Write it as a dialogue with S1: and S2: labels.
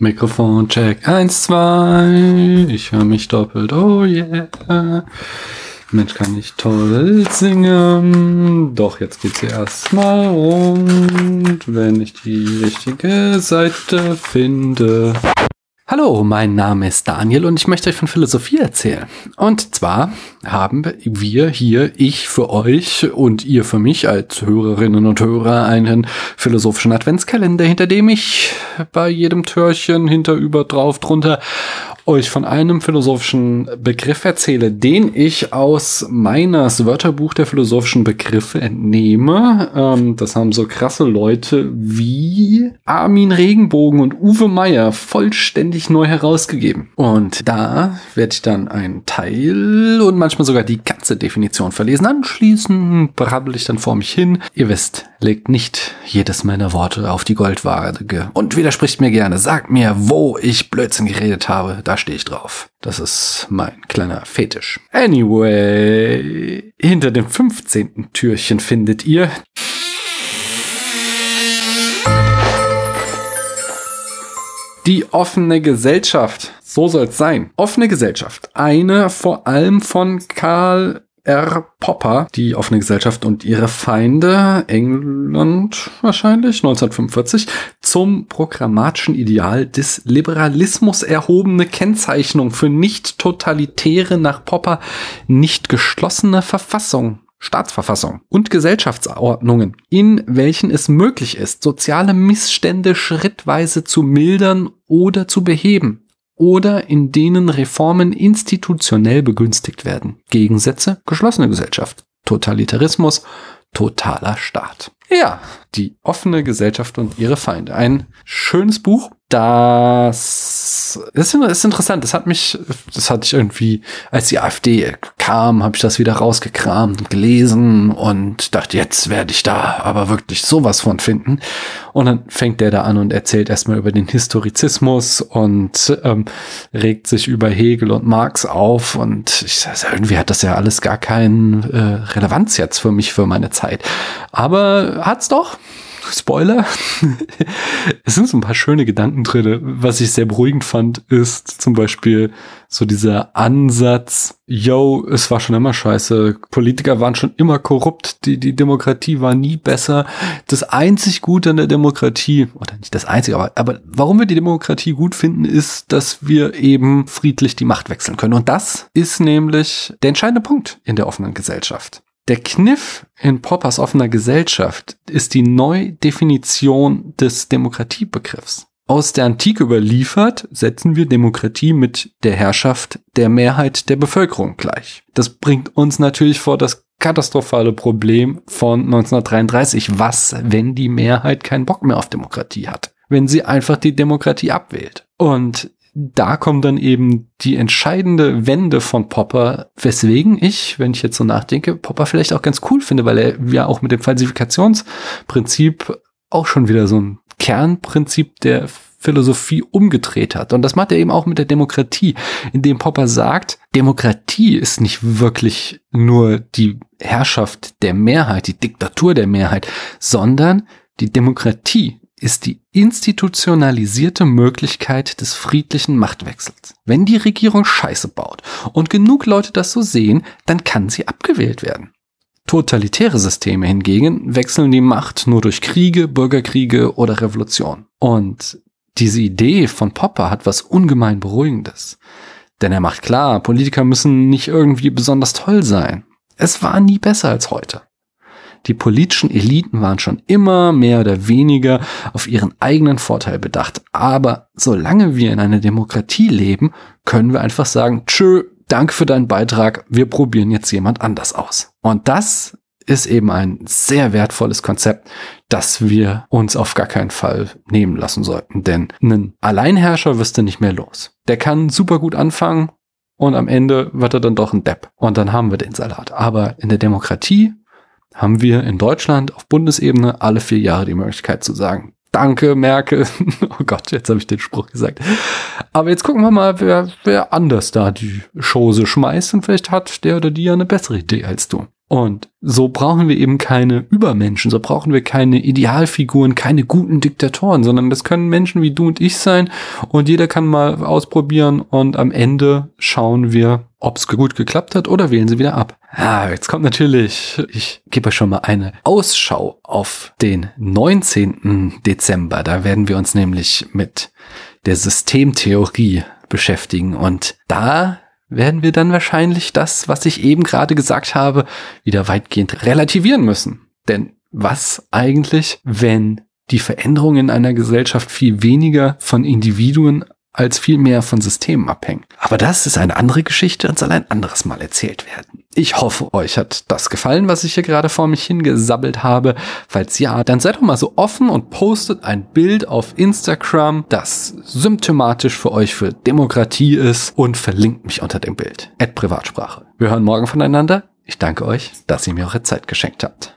S1: Mikrofon check 1, 2. Ich höre mich doppelt. Oh yeah. Mensch, kann ich toll singen. Doch, jetzt geht's hier erstmal rund, wenn ich die richtige Seite finde. Hallo, mein Name ist Daniel und ich möchte euch von Philosophie erzählen. Und zwar haben wir hier, ich für euch und ihr für mich als Hörerinnen und Hörer einen philosophischen Adventskalender, hinter dem ich bei jedem Türchen hinterüber drauf drunter euch von einem philosophischen Begriff erzähle, den ich aus meines Wörterbuch der philosophischen Begriffe entnehme. Ähm, das haben so krasse Leute wie Armin Regenbogen und Uwe Meyer vollständig neu herausgegeben. Und da werde ich dann einen Teil und manchmal sogar die ganze Definition verlesen. Anschließend brabbel ich dann vor mich hin. Ihr wisst, legt nicht jedes meiner Worte auf die Goldwaage und widerspricht mir gerne. Sagt mir, wo ich Blödsinn geredet habe. Da stehe ich drauf. Das ist mein kleiner Fetisch. Anyway, hinter dem 15. Türchen findet ihr die offene Gesellschaft. So soll's sein. Offene Gesellschaft. Eine vor allem von Karl R. Popper, die offene Gesellschaft und ihre Feinde, England wahrscheinlich, 1945, zum programmatischen Ideal des Liberalismus erhobene Kennzeichnung für nicht totalitäre, nach Popper nicht geschlossene Verfassung Staatsverfassung und Gesellschaftsordnungen, in welchen es möglich ist, soziale Missstände schrittweise zu mildern oder zu beheben oder in denen Reformen institutionell begünstigt werden. Gegensätze, geschlossene Gesellschaft, Totalitarismus, totaler Staat. Ja, die offene Gesellschaft und ihre Feinde. Ein schönes Buch, das ist, ist interessant. Das hat mich, das hatte ich irgendwie, als die AfD kam, habe ich das wieder rausgekramt und gelesen und dachte, jetzt werde ich da aber wirklich sowas von finden. Und dann fängt der da an und erzählt erstmal über den Historizismus und ähm, regt sich über Hegel und Marx auf. Und ich sage, irgendwie hat das ja alles gar keine äh, Relevanz jetzt für mich, für meine Zeit. Aber hat's doch. Spoiler. es sind so ein paar schöne Gedanken drin. Was ich sehr beruhigend fand, ist zum Beispiel so dieser Ansatz, yo, es war schon immer scheiße. Politiker waren schon immer korrupt. Die, die Demokratie war nie besser. Das einzig Gute an der Demokratie, oder nicht das einzige, aber, aber warum wir die Demokratie gut finden, ist, dass wir eben friedlich die Macht wechseln können. Und das ist nämlich der entscheidende Punkt in der offenen Gesellschaft. Der Kniff in Poppers offener Gesellschaft ist die Neudefinition des Demokratiebegriffs. Aus der Antike überliefert setzen wir Demokratie mit der Herrschaft der Mehrheit der Bevölkerung gleich. Das bringt uns natürlich vor das katastrophale Problem von 1933. Was, wenn die Mehrheit keinen Bock mehr auf Demokratie hat? Wenn sie einfach die Demokratie abwählt. Und da kommt dann eben die entscheidende Wende von Popper, weswegen ich, wenn ich jetzt so nachdenke, Popper vielleicht auch ganz cool finde, weil er ja auch mit dem Falsifikationsprinzip auch schon wieder so ein Kernprinzip der Philosophie umgedreht hat. Und das macht er eben auch mit der Demokratie, indem Popper sagt, Demokratie ist nicht wirklich nur die Herrschaft der Mehrheit, die Diktatur der Mehrheit, sondern die Demokratie ist die institutionalisierte Möglichkeit des friedlichen Machtwechsels. Wenn die Regierung Scheiße baut und genug Leute das so sehen, dann kann sie abgewählt werden. Totalitäre Systeme hingegen wechseln die Macht nur durch Kriege, Bürgerkriege oder Revolution. Und diese Idee von Popper hat was ungemein Beruhigendes. Denn er macht klar, Politiker müssen nicht irgendwie besonders toll sein. Es war nie besser als heute. Die politischen Eliten waren schon immer mehr oder weniger auf ihren eigenen Vorteil bedacht. Aber solange wir in einer Demokratie leben, können wir einfach sagen, tschö, danke für deinen Beitrag, wir probieren jetzt jemand anders aus. Und das ist eben ein sehr wertvolles Konzept, das wir uns auf gar keinen Fall nehmen lassen sollten. Denn einen Alleinherrscher wirst du nicht mehr los. Der kann super gut anfangen und am Ende wird er dann doch ein Depp. Und dann haben wir den Salat. Aber in der Demokratie haben wir in Deutschland auf Bundesebene alle vier Jahre die Möglichkeit zu sagen, Danke, Merkel. oh Gott, jetzt habe ich den Spruch gesagt. Aber jetzt gucken wir mal, wer, wer anders da die Chose schmeißt und vielleicht hat der oder die ja eine bessere Idee als du. Und so brauchen wir eben keine Übermenschen, so brauchen wir keine Idealfiguren, keine guten Diktatoren, sondern das können Menschen wie du und ich sein und jeder kann mal ausprobieren und am Ende schauen wir, ob es gut geklappt hat oder wählen sie wieder ab. Ah, jetzt kommt natürlich, ich gebe euch schon mal eine Ausschau auf den 19. Dezember. Da werden wir uns nämlich mit der Systemtheorie beschäftigen und da werden wir dann wahrscheinlich das, was ich eben gerade gesagt habe, wieder weitgehend relativieren müssen. Denn was eigentlich, wenn die Veränderungen in einer Gesellschaft viel weniger von Individuen als viel mehr von Systemen abhängen. Aber das ist eine andere Geschichte und soll ein anderes Mal erzählt werden. Ich hoffe, euch hat das gefallen, was ich hier gerade vor mich hingesabbelt habe. Falls ja, dann seid doch mal so offen und postet ein Bild auf Instagram, das symptomatisch für euch für Demokratie ist und verlinkt mich unter dem Bild. Ad Privatsprache. Wir hören morgen voneinander. Ich danke euch, dass ihr mir eure Zeit geschenkt habt.